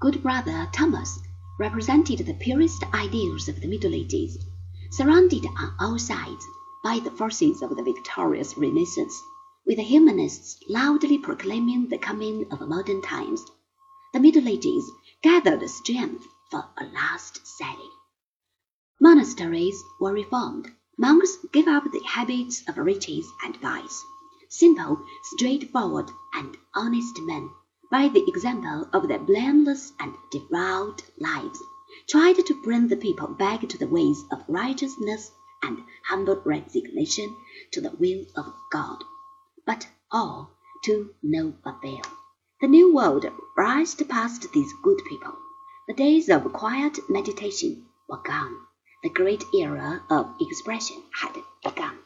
good brother Thomas represented the purest ideals of the Middle Ages, surrounded on all sides by the forces of the victorious Renaissance, with the humanists loudly proclaiming the coming of modern times. The Middle Ages gathered strength for a last sally. Monasteries were reformed. Monks gave up the habits of riches and vice. Simple, straightforward, and honest men, by the example of their blameless and devout lives, tried to bring the people back to the ways of righteousness and humble resignation to the will of God. But all to no avail. The New World rushed past these good people. The days of quiet meditation were gone. The great era of expression had begun.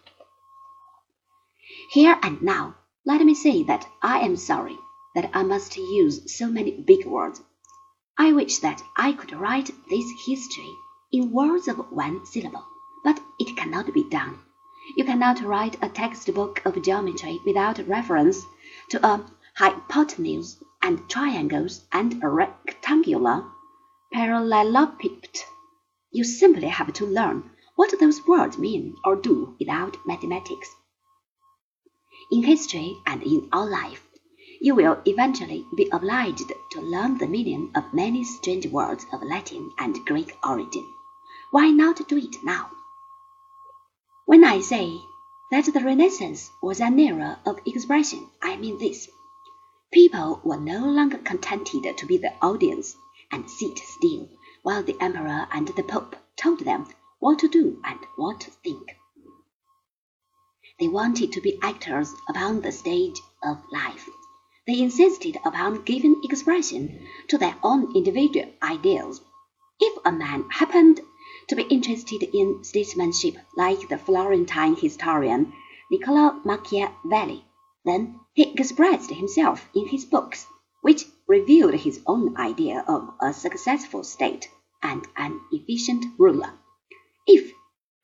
Here and now, let me say that I am sorry that I must use so many big words. I wish that I could write this history in words of one syllable, but it cannot be done. You cannot write a textbook of geometry without reference to a hypotenuse and triangles and a rectangular parallelepiped. You simply have to learn what those words mean or do without mathematics. In history and in our life, you will eventually be obliged to learn the meaning of many strange words of Latin and Greek origin. Why not do it now? When I say that the Renaissance was an era of expression, I mean this. People were no longer contented to be the audience and sit still while the emperor and the pope told them what to do and what to think. They wanted to be actors upon the stage of life. They insisted upon giving expression to their own individual ideals. If a man happened to be interested in statesmanship like the Florentine historian Niccolo Machiavelli, then he expressed himself in his books, which revealed his own idea of a successful state and an efficient ruler. If,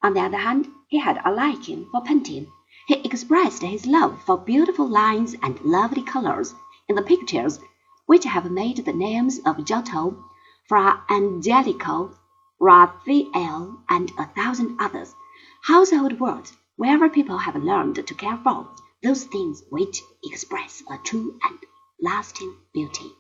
on the other hand, he had a liking for painting, he expressed his love for beautiful lines and lovely colors in the pictures which have made the names of Giotto, Fra Angelico, Raphael, and a thousand others household words wherever people have learned to care for those things which express a true and lasting beauty.